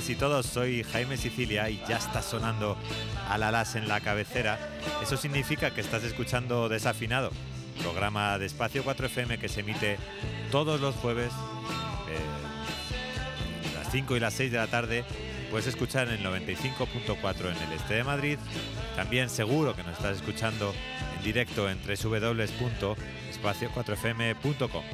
todas y todos, soy Jaime Sicilia y ya está sonando Alalas en la cabecera. Eso significa que estás escuchando Desafinado, programa de Espacio 4FM que se emite todos los jueves eh, las 5 y las 6 de la tarde. Puedes escuchar en el 95.4 en el este de Madrid. También seguro que nos estás escuchando en directo en www.espacio4fm.com.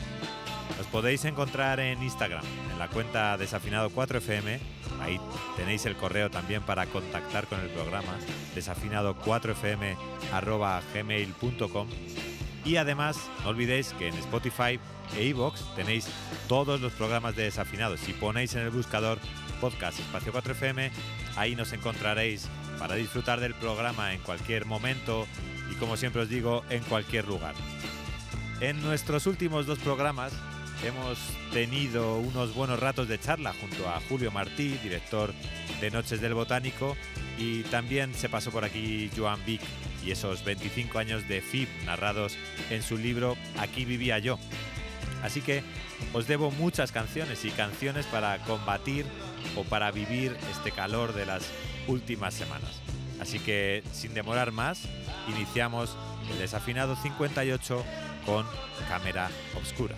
Nos podéis encontrar en Instagram, en la cuenta Desafinado4FM. Ahí tenéis el correo también para contactar con el programa, desafinado4fm.gmail.com. Y además, no olvidéis que en Spotify e iVoox tenéis todos los programas de Desafinado. Si ponéis en el buscador podcast espacio 4FM, ahí nos encontraréis para disfrutar del programa en cualquier momento y como siempre os digo, en cualquier lugar. En nuestros últimos dos programas hemos tenido unos buenos ratos de charla junto a Julio Martí, director de Noches del Botánico, y también se pasó por aquí Joan Vic y esos 25 años de FIB narrados en su libro Aquí vivía yo. Así que os debo muchas canciones y canciones para combatir o para vivir este calor de las últimas semanas. Así que sin demorar más, iniciamos el desafinado 58 con cámara obscura.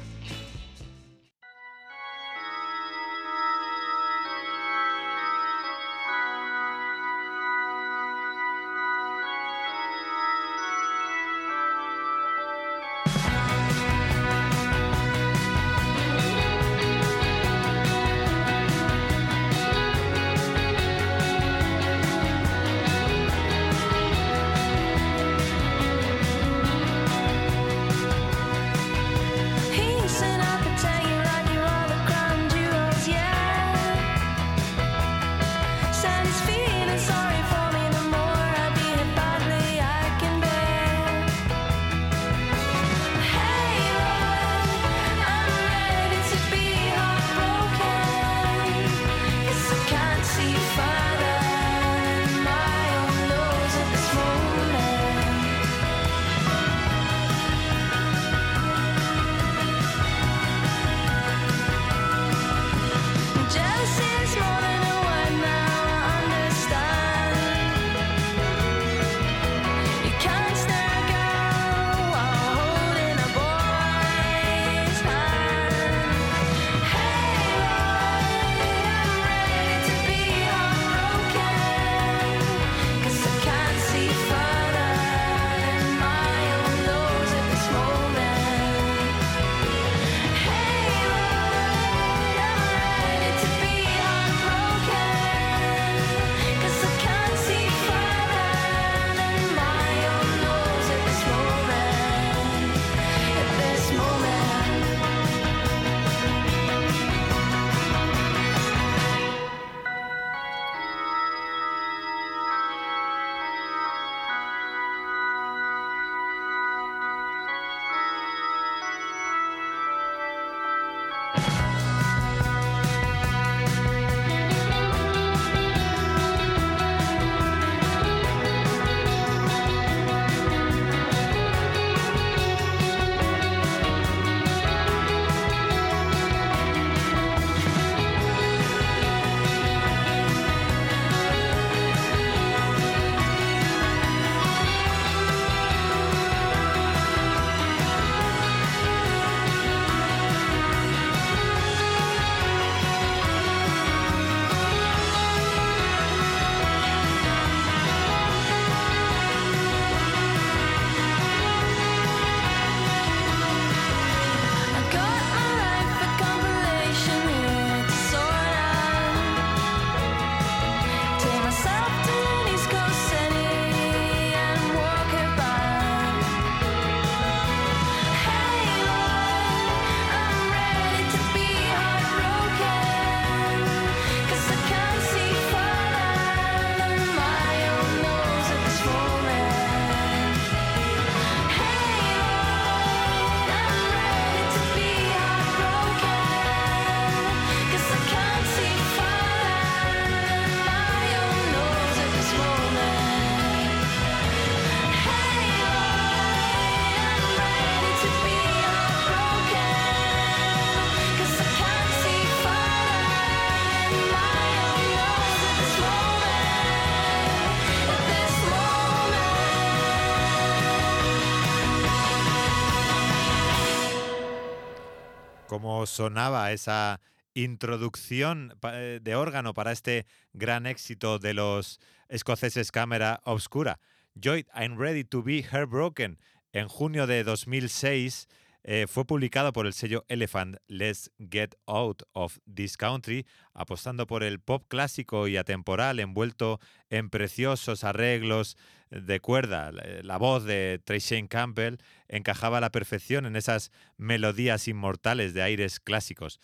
Cómo sonaba esa introducción eh, de órgano para este gran éxito de los escoceses Cámara Obscura. Joy, I'm Ready to Be Heartbroken, en junio de 2006 eh, fue publicado por el sello Elephant Let's Get Out of This Country, apostando por el pop clásico y atemporal envuelto en preciosos arreglos de cuerda. La voz de Tracy Campbell encajaba a la perfección en esas melodías inmortales de aires clásicos.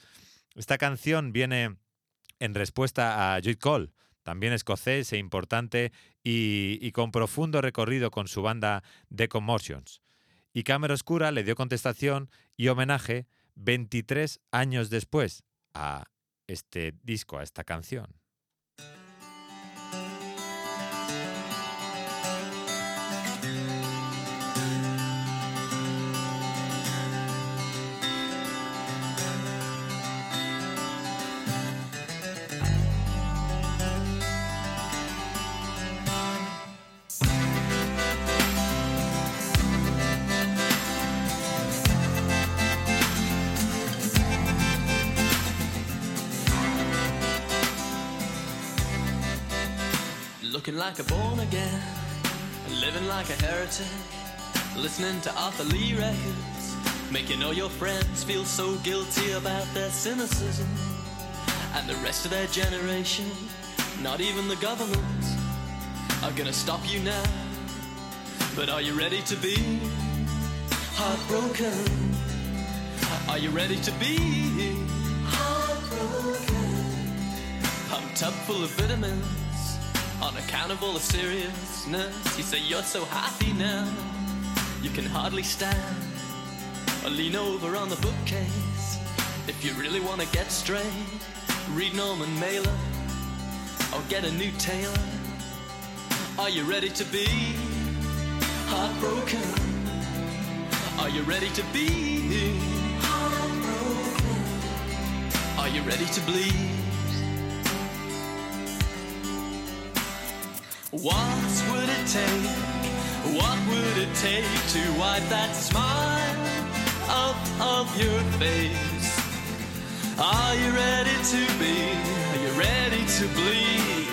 Esta canción viene en respuesta a Joy Cole, también escocés e importante y, y, con profundo recorrido con su banda The Commotions. Y Cámara Oscura le dio contestación y homenaje 23 años después a este disco, a esta canción. Looking like a born again, living like a heretic, listening to Arthur Lee records, making all your friends feel so guilty about their cynicism. And the rest of their generation, not even the government, are gonna stop you now. But are you ready to be heartbroken? Are you ready to be heartbroken? Pumped up full of vitamins on account of seriousness. You say you're so happy now, you can hardly stand or lean over on the bookcase. If you really want to get straight, read Norman Mailer or get a new tailor. Are you ready to be heartbroken? Are you ready to be heartbroken? Are you ready to bleed? What would it take? What would it take to wipe that smile off of your face? Are you ready to be? Are you ready to bleed?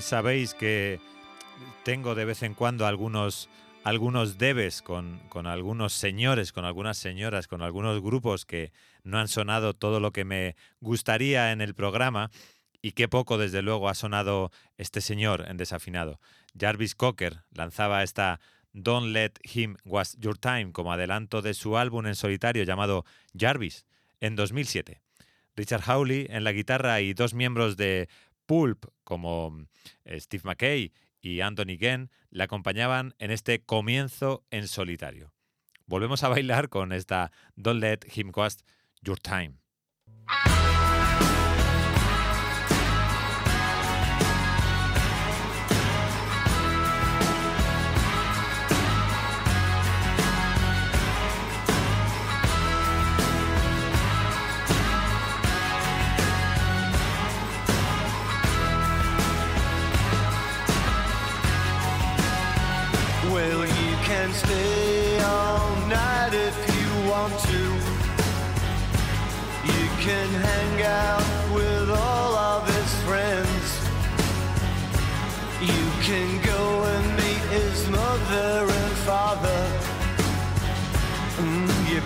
Sabéis que tengo de vez en cuando algunos, algunos debes con, con algunos señores, con algunas señoras, con algunos grupos que no han sonado todo lo que me gustaría en el programa y qué poco, desde luego, ha sonado este señor en desafinado. Jarvis Cocker lanzaba esta Don't Let Him Was Your Time como adelanto de su álbum en solitario llamado Jarvis en 2007. Richard Hawley en la guitarra y dos miembros de Pulp como eh, Steve McKay y Anthony Genn le acompañaban en este comienzo en solitario. Volvemos a bailar con esta Don't Let Him Waste Your Time.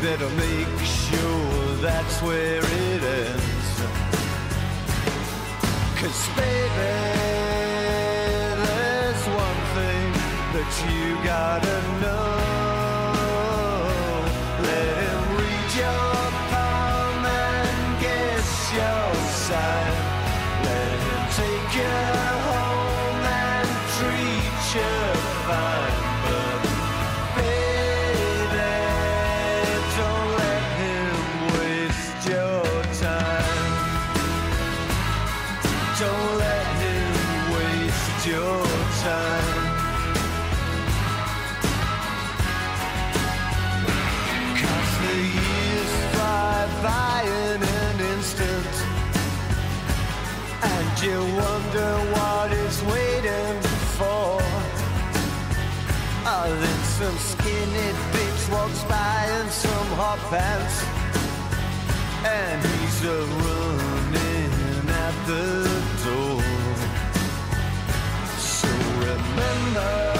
Better make sure that's where it ends. Cause baby, there's one thing that you gotta some skinny bitch walks by in some hot pants. And he's a running at the door. So remember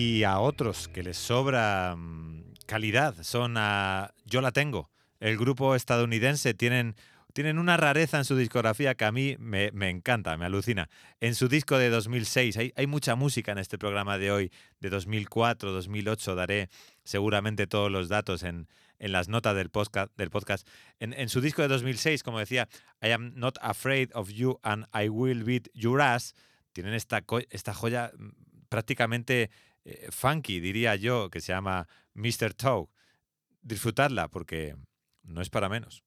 Y a otros que les sobra mm, calidad son a Yo la tengo. El grupo estadounidense tienen, tienen una rareza en su discografía que a mí me, me encanta, me alucina. En su disco de 2006, hay, hay mucha música en este programa de hoy, de 2004, 2008, daré seguramente todos los datos en, en las notas del podcast. Del podcast. En, en su disco de 2006, como decía, I am not afraid of you and I will beat your ass, tienen esta, esta joya mm, prácticamente eh, funky, diría yo, que se llama Mr. Toe. Disfrutadla porque no es para menos.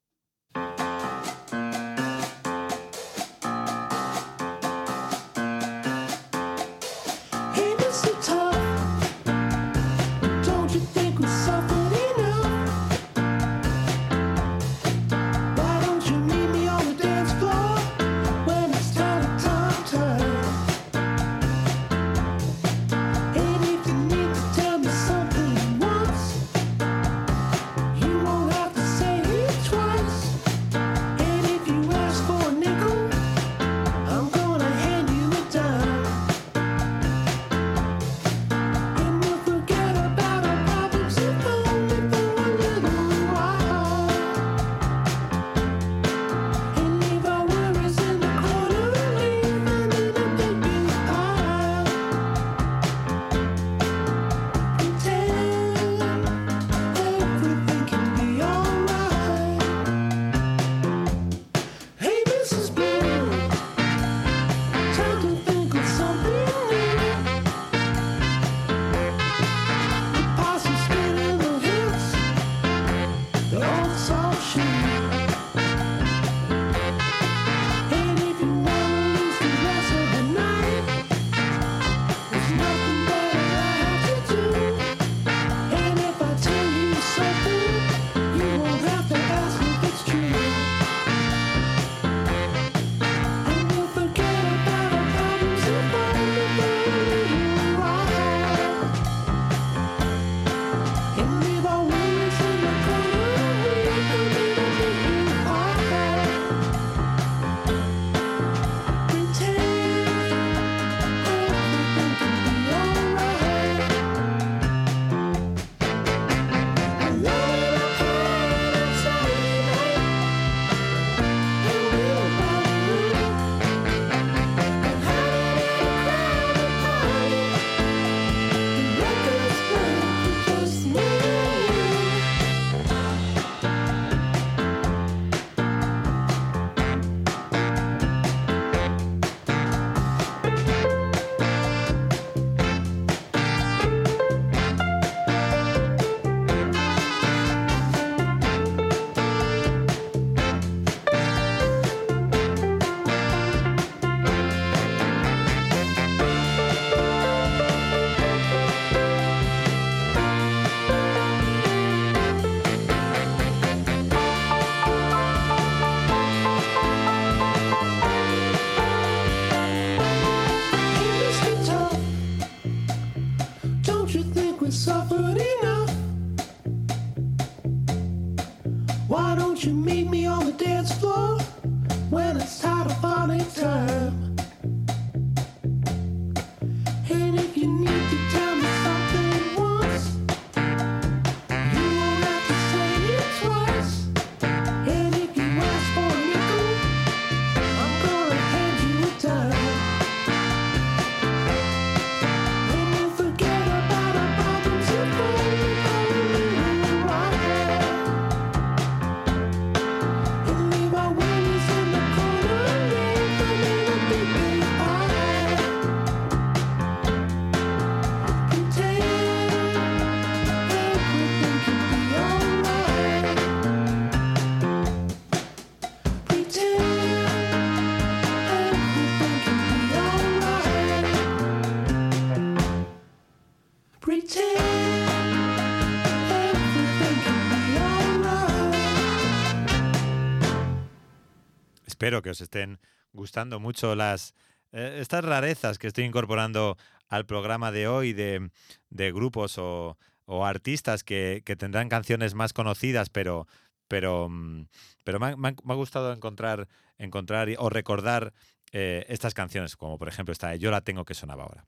Espero que os estén gustando mucho las eh, estas rarezas que estoy incorporando al programa de hoy de, de grupos o, o artistas que, que tendrán canciones más conocidas, pero, pero, mm, pero me, ha, gustado encontrar, encontrar o recordar eh, estas canciones, como por ejemplo esta de Yo la tengo que sonaba ahora.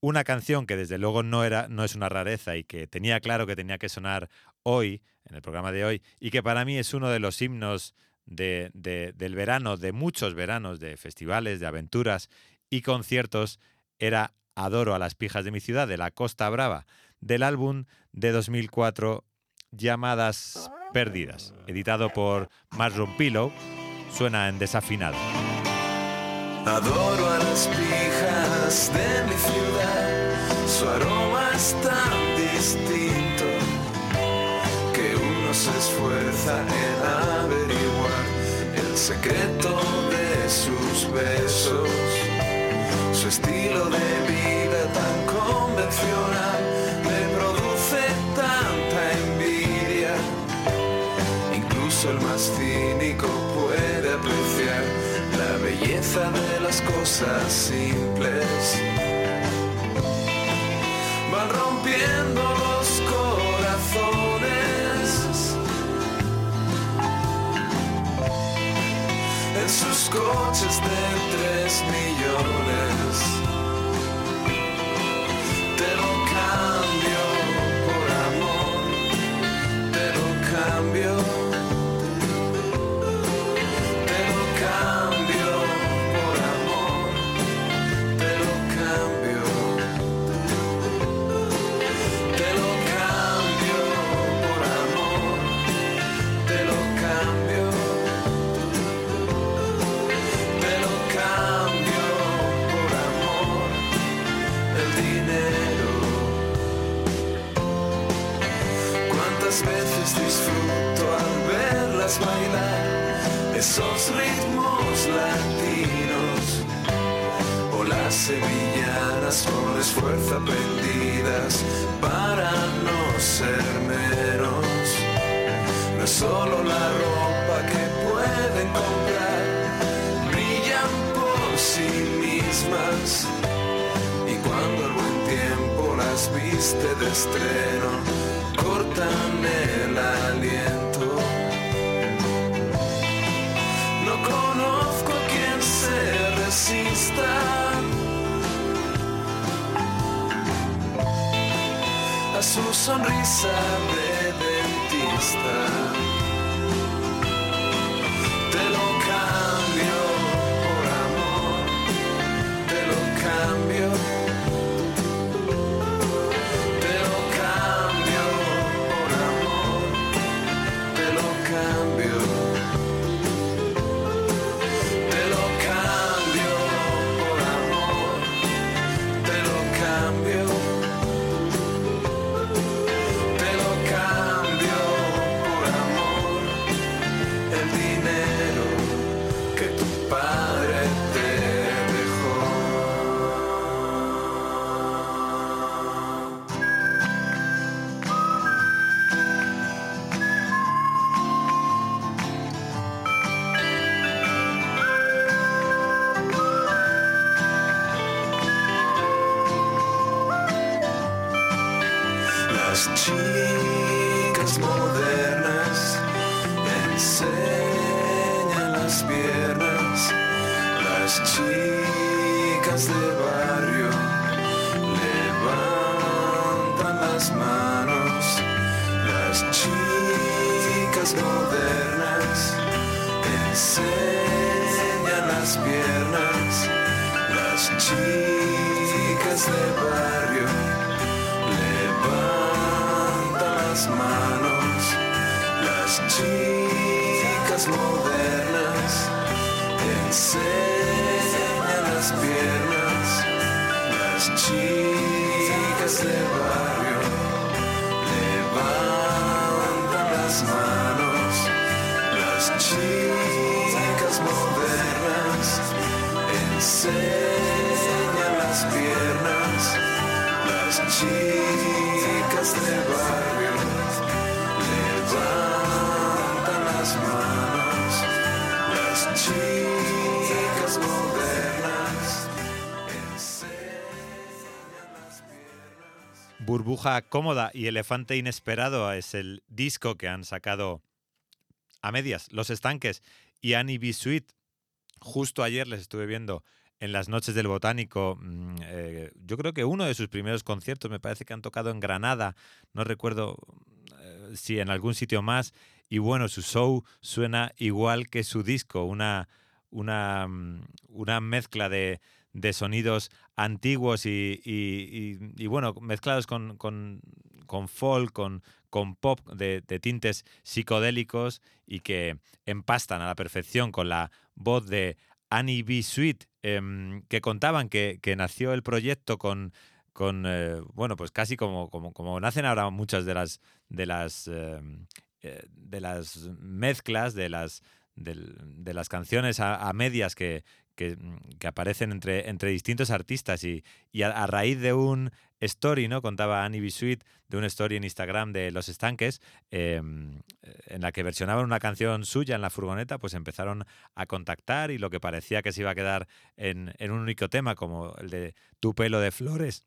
Una canción que desde luego no, era, no es una rareza y que tenía claro que tenía que sonar hoy, en el programa de hoy, y que para mí es uno de los himnos de- de- del verano, de muchos veranos, de festivales, de aventuras y conciertos, era Adoro a las pijas de mi ciudad, de la Costa Brava, del álbum de 2004 Llamadas Perdidas, editado por Mushroom Pillow, suena en desafinado. Adoro a las pijas de mi ciudad, su aroma es tan distinto que uno se esfuerza en el secreto de sus besos, su estilo de vida tan convencional me produce tanta envidia. Incluso el más cínico puede apreciar la belleza de las cosas simples. Van rompiendo de tres millones. chicas del barrio levantan las manos, las chicas modernas enseñan las piernas. Burbuja cómoda y elefante inesperado es el disco que han sacado a medias Los Estanques y Annie B. Sweet. Justo ayer les estuve viendo en las noches del Botánico. mm, eh, yo creo que uno de sus primeros conciertos, me parece que han tocado en Granada, no recuerdo eh, si en algún sitio más. Y bueno, su show suena igual que su disco, una, una, mm, una mezcla de, de sonidos antiguos y, y- y- bueno, mezclados con, con, con folk, con, con pop de, de tintes psicodélicos y que empastan a la perfección con la voz de Annie B. Sweet, em, que contaban que, que nació el proyecto con, con eh, bueno, pues casi como, como, como nacen ahora muchas de las de las em, eh, de las mezclas, de las de las canciones a medias que, que, mm, que aparecen entre, entre distintos artistas y, y a, raíz de un story, ¿no? Contaba Annie B. Sweet de un story en Instagram de Los Estanques em, en la que versionaban una canción suya en la furgoneta, pues empezaron a contactar y lo que parecía que se iba a quedar en, en un único tema, como el de Tu pelo de flores,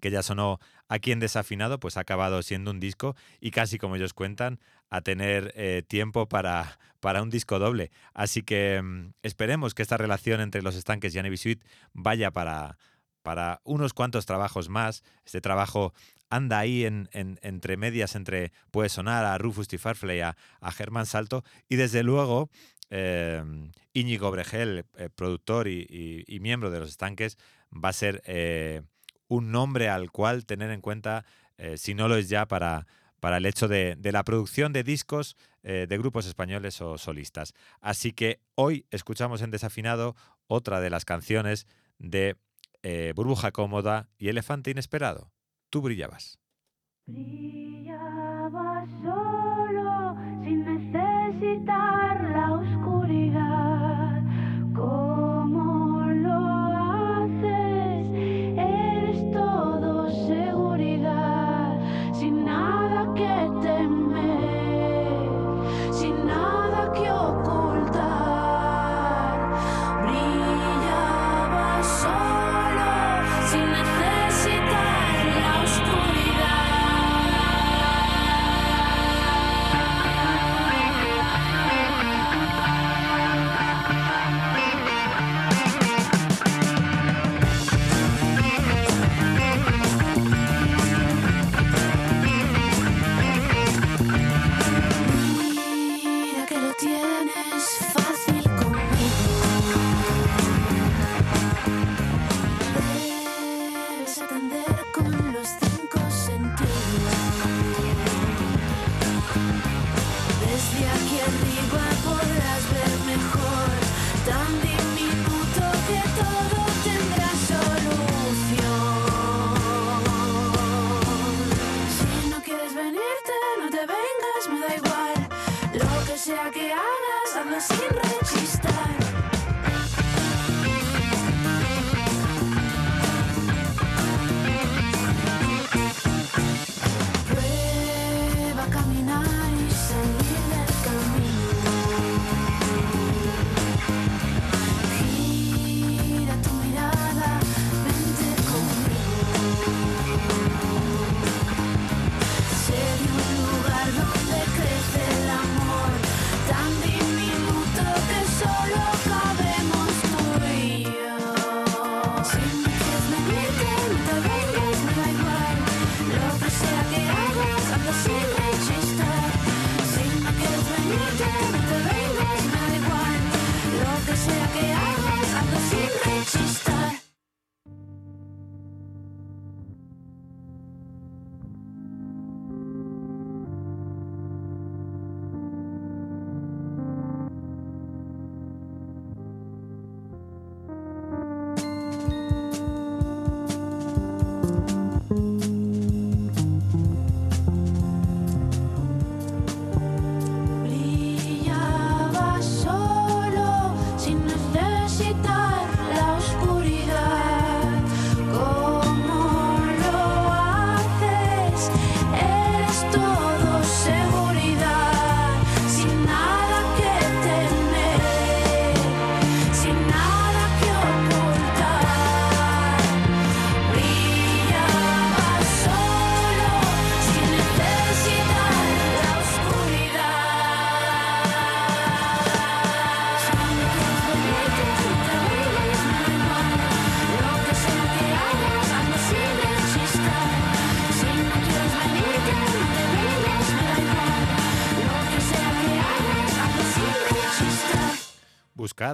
que ya sonó aquí en Desafinado, pues ha acabado siendo un disco y casi como ellos cuentan, a tener eh, tiempo para, para un disco doble. Así que mm, esperemos que esta relación entre los estanques y Annie. Sweet vaya para, para unos cuantos trabajos más. Este trabajo anda ahí en, en- entre medias, entre puede sonar a Rufus T. Farfley, a, a Germán Salto y desde luego eh, Íñigo Bregel, eh, productor y, y- y miembro de los estanques, va a ser eh, un nombre al cual tener en cuenta, eh, si no lo es ya, para, para el hecho de, de la producción de discos eh, de grupos españoles o solistas. Así que hoy escuchamos en Desafinado otra de las canciones de eh, Burbuja Cómoda y Elefante Inesperado. Tú brillabas. Brillaba solo sin necesitar la oscuridad.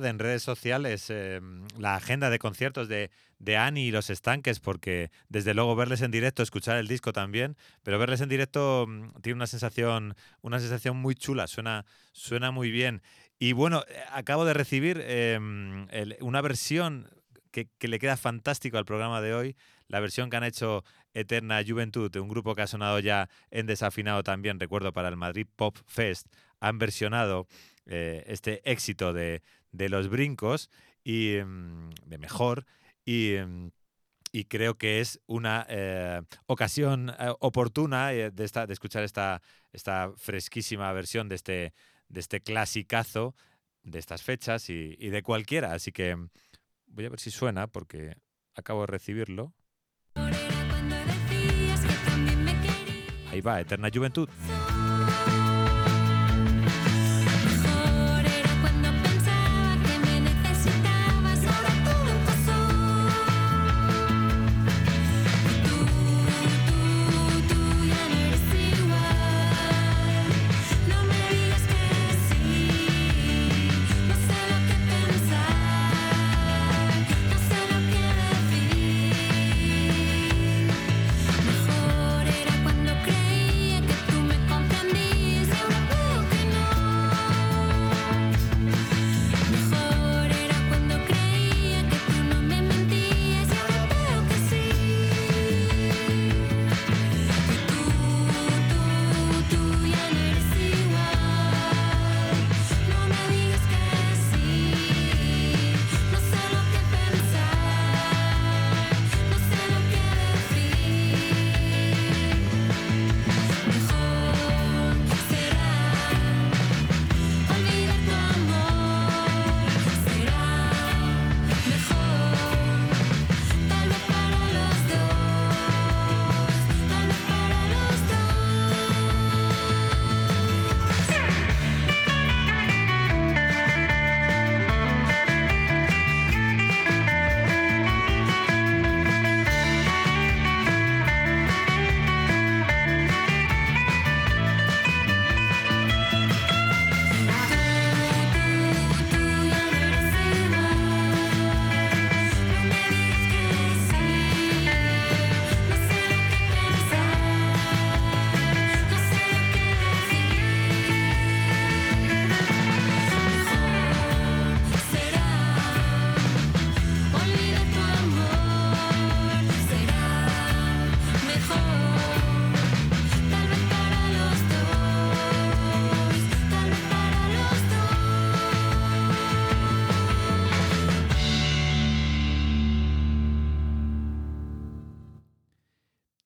En redes sociales eh, la agenda de conciertos de, de Ani y los estanques, porque desde luego verles en directo, escuchar el disco también, pero verles en directo mm, tiene una sensación, una sensación muy chula, suena, suena muy bien. Y bueno, eh, acabo de recibir el- una versión que, que le queda fantástico al programa de hoy, la versión que han hecho Eterna Juventud, de un grupo que ha sonado ya en desafinado también, recuerdo, para el Madrid Pop Fest, han versionado eh, este éxito de, de los brincos y mm, de mejor y, mm, y creo que es una eh, ocasión eh, oportuna eh, de, esta, de escuchar esta, esta fresquísima versión de este, de este clasicazo de estas fechas y, y de cualquiera. Así que mm, voy a ver si suena porque acabo de recibirlo. Ahí va, Eterna Juventud.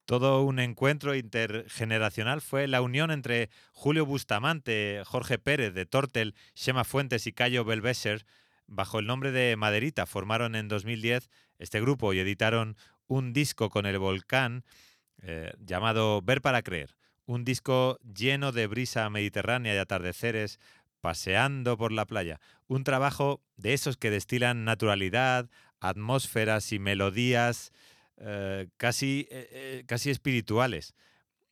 Todo un encuentro intergeneracional fue la unión entre Julio Bustamante, Jorge Pérez de Tortel, Shema Fuentes y Cayo Belveser. Bajo el nombre de Maderita formaron en 2010 este grupo y editaron un disco con el volcán eh, llamado Ver para Creer. Un disco lleno de brisa mediterránea y atardeceres paseando por la playa. Un trabajo de esos que destilan naturalidad, atmósferas y melodías eh, casi, eh, eh, casi espirituales.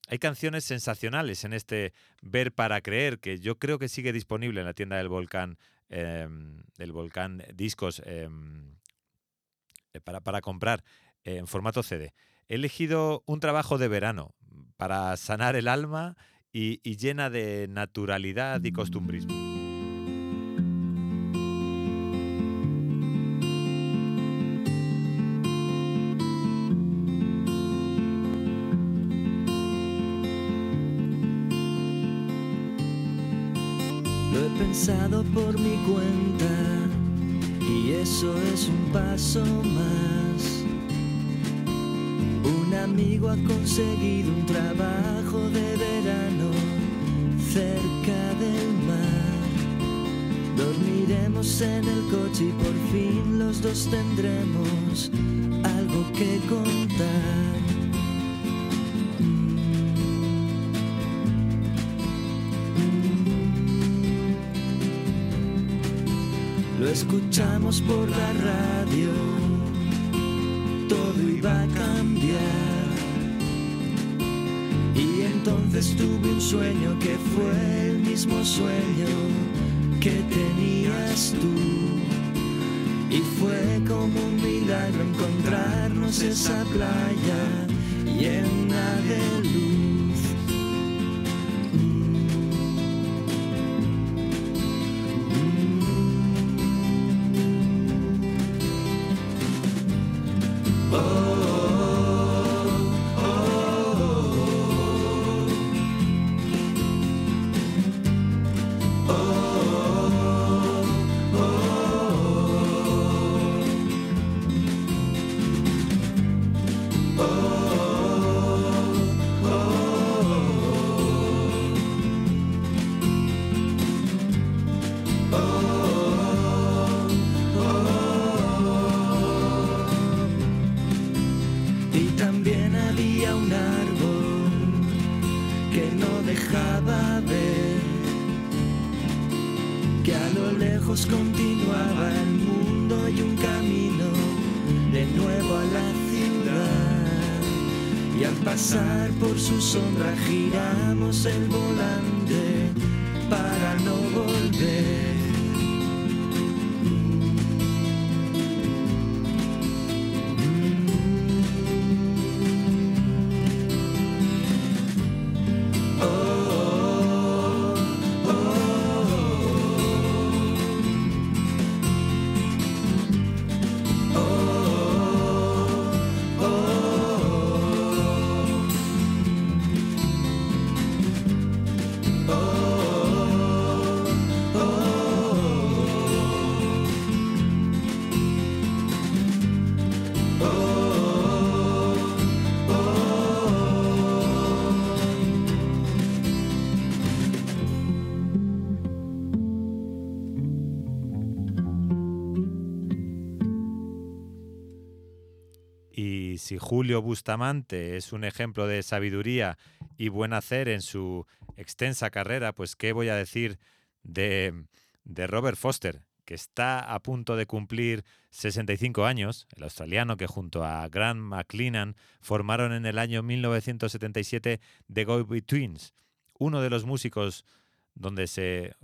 Hay canciones sensacionales en este Ver para Creer, que yo creo que sigue disponible en la tienda del Volcán, eh, del Volcán Discos, eh, para, para comprar en formato CD. He elegido un trabajo de verano para sanar el alma y, y llena de naturalidad y costumbrismo. Pensado por mi cuenta y eso es un paso más. Un amigo ha conseguido un trabajo de verano cerca del mar. Dormiremos en el coche y por fin los dos tendremos algo que contar. Escuchamos por la radio, todo iba a cambiar. Y entonces tuve un sueño que fue el mismo sueño que tenías tú. Y fue como un milagro encontrarnos esa playa llena de luz. Si Julio Bustamante es un ejemplo de sabiduría y buen hacer en su extensa carrera, pues qué voy a decir de, de Robert Foster, que está a punto de cumplir 65 años, el australiano que junto a Grant McLennan formaron en el año 1977 The Go Betweens, uno de los músicos donde se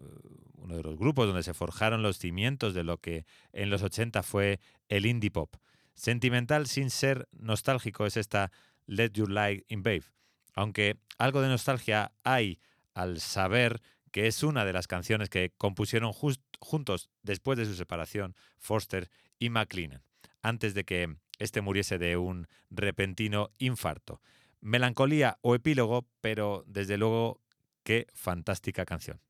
uno de los grupos donde se forjaron los cimientos de lo que en los 80 fue el indie pop. Sentimental sin ser nostálgico es esta Let Your Light in Babe, aunque algo de nostalgia hay al saber que es una de las canciones que compusieron juntos después de su separación Foster y McLennan, antes de que este muriese de un repentino infarto. Melancolía o epílogo, pero desde luego qué fantástica canción.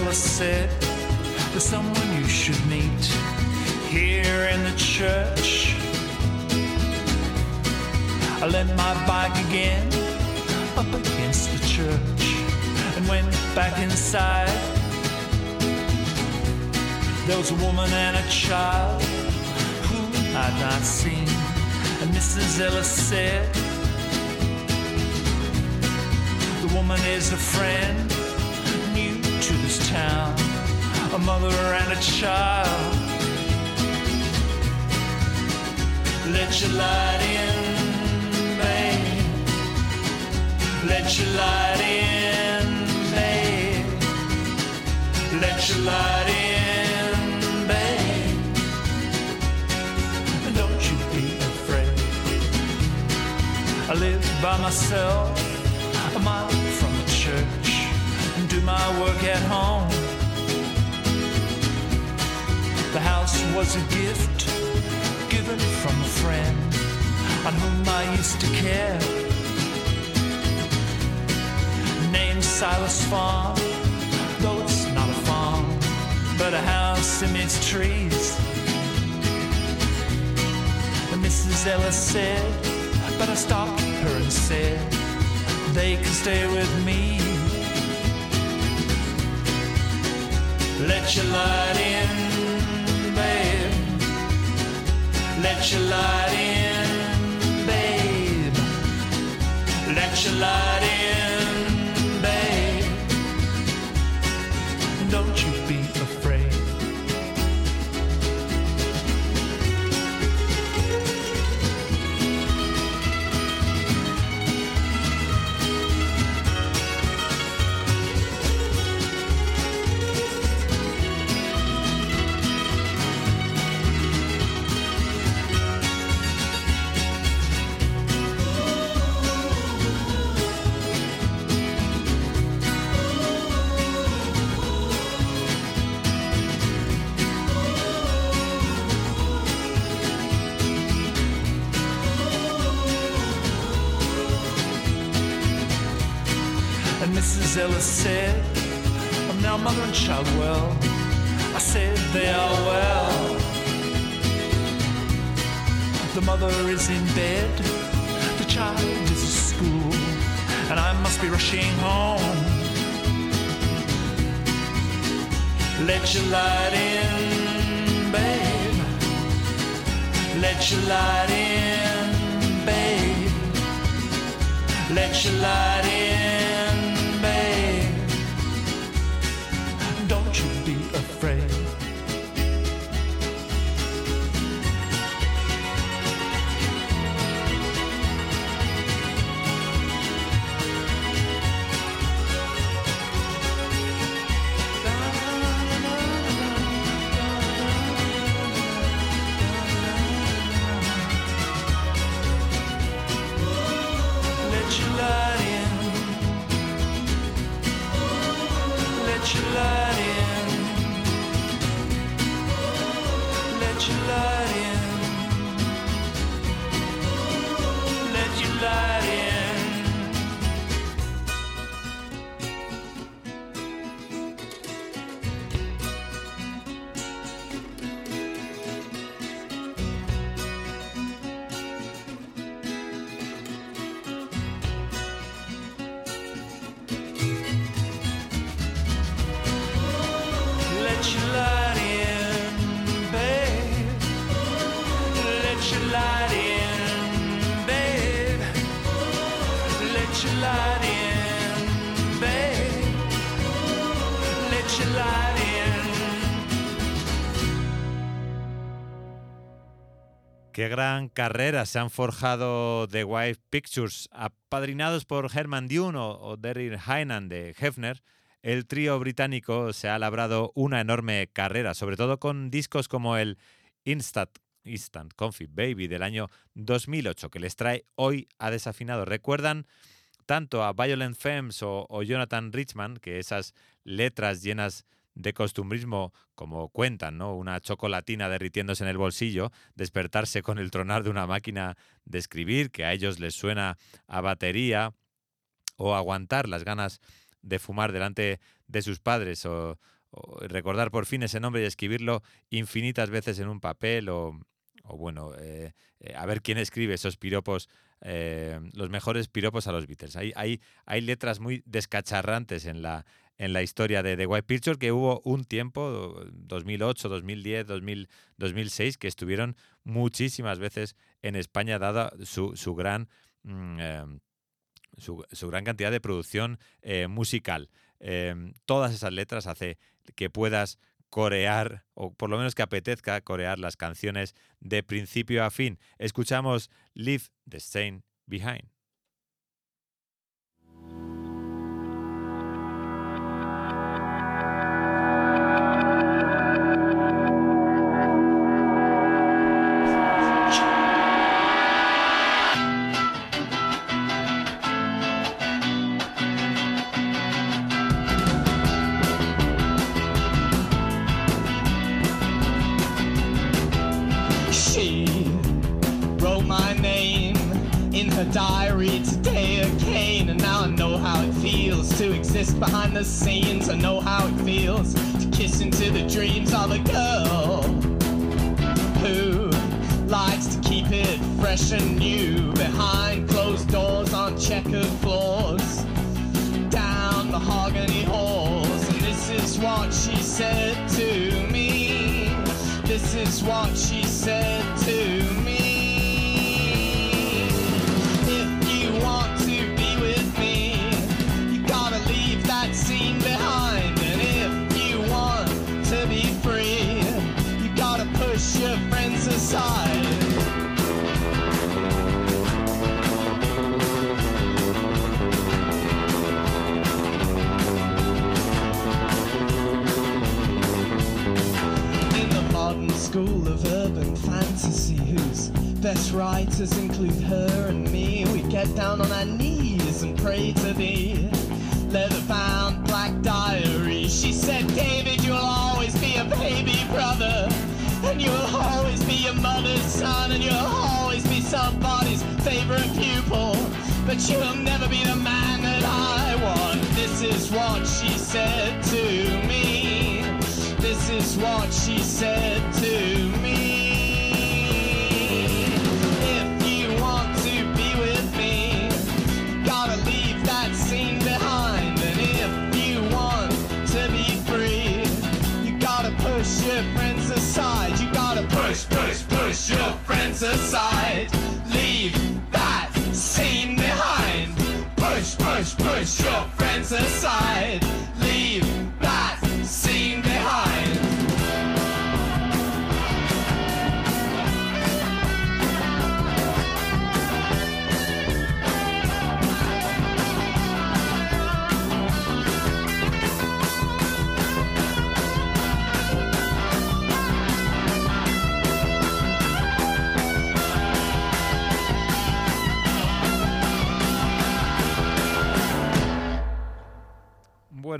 Mrs. Said, There's someone you should meet here in the church. I leant my bike again up against the church and went back inside. There was a woman and a child whom I'd not seen, and Mrs. Ellis said, The woman is a friend town, a mother and a child. Let your light in, babe. Let your light in, babe. Let your light in, babe. Don't you be afraid. I live by myself, my work at home. The house was a gift given from a friend on whom I used to care. Named Silas Farm, though it's not a farm, but a house amidst trees. And Mrs. Ellis said, but I stopped her and said, they can stay with me. Let your light in, babe. Let your light in, is in bed, the child is at school, and I must be rushing home. Let your light in, babe. Let your light in, babe. Let your light in, Qué gran carrera se han forjado The Wife Pictures, apadrinados por Herman Dune o, Daryl Hainan de Hefner. El trío británico se ha labrado una enorme carrera, sobre todo con discos como el Instant, Instant Baby del año 2008, que les trae hoy a desafinado. ¿Recuerdan tanto a Violent Femmes o, o Jonathan Richman que esas letras llenas de costumbrismo, como cuentan, ¿no? Una chocolatina derritiéndose en el bolsillo, despertarse con el tronar de una máquina de escribir que a ellos les suena a batería, o aguantar las ganas de fumar delante de sus padres, o, recordar por fin ese nombre y escribirlo infinitas veces en un papel, o, o bueno, eh, eh, a ver quién escribe esos piropos, eh, los mejores piropos a los Beatles. Hay, hay, hay letras muy descacharrantes en la, en la historia de The White Picture, que hubo un tiempo, 2008, 2010, 2000, 2006, que estuvieron muchísimas veces en España, dada su, su gran... mm, eh, su, su gran cantidad de producción eh, musical. Eh, todas esas letras hace que puedas corear, o por lo menos que apetezca corear las canciones de principio a fin. Escuchamos Leave the Stain Behind. Include her and me. We get down on our knees and pray to thee leather bound black diary. She said david you'll always be a baby brother and you'll always be your mother's son and you'll always be somebody's favorite pupil. But you'll never be the man that I want. This is what she said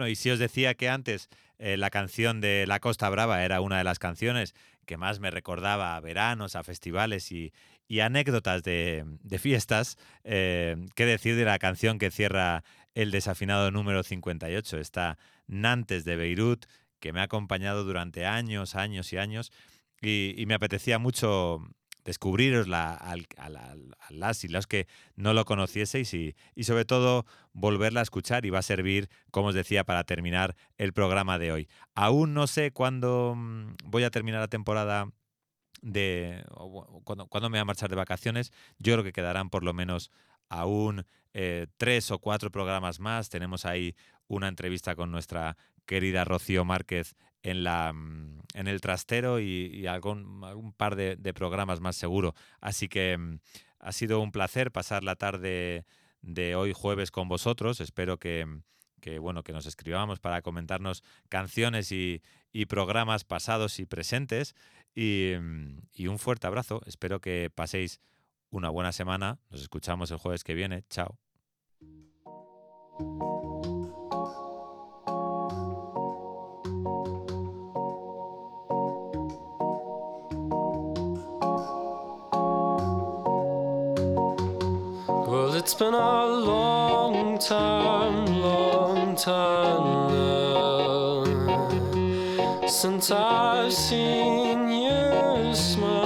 Y si os decía que antes eh, la canción de La Costa Brava era una de las canciones que más me recordaba a veranos, a festivales y, anécdotas de, fiestas, eh, ¿qué decir de la canción que cierra el desafinado número 58? Está Nantes de Beirut, que me ha acompañado durante años, años y años, y me apetecía mucho descubrirosla al, las y los que no lo conocieseis y, sobre todo volverla a escuchar y va a servir, como os decía, para terminar el programa de hoy. Aún no sé cuándo mm, voy a terminar la temporada de o bu- cuándo, cuándo me voy a marchar de vacaciones. Yo creo que quedarán por lo menos aún eh, tres o cuatro programas más. Tenemos ahí una entrevista con nuestra querida Rocío Márquez en, la, mm, en el trastero y, algún, algún par de, de programas más seguro. Así que mm, ha sido un placer pasar la tarde de hoy jueves con vosotros. Espero que, que, bueno, que nos escribamos para comentarnos canciones y, y programas pasados y presentes. Y, mm, y un fuerte abrazo. Espero que paséis una buena semana. Nos escuchamos el jueves que viene. Chao. It's been a long time, long time now since I've seen you smile,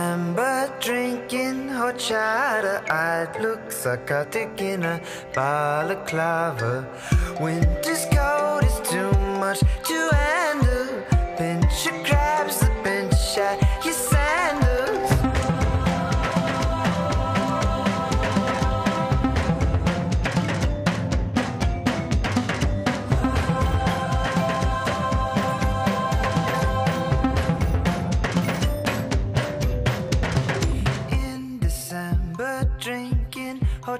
remember drinking hot cider. I'd look psychotic in a balaclava. Winter's cold is too much.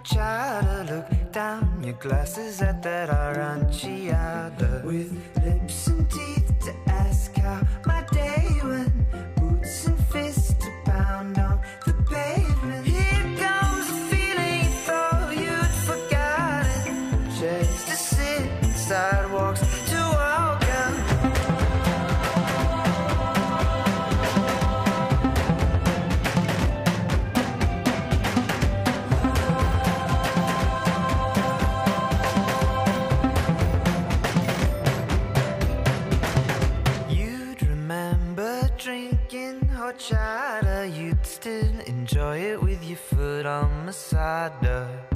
try to look down. Your glasses at that aranciata with lips and teeth. enjoy it with your foot on the side door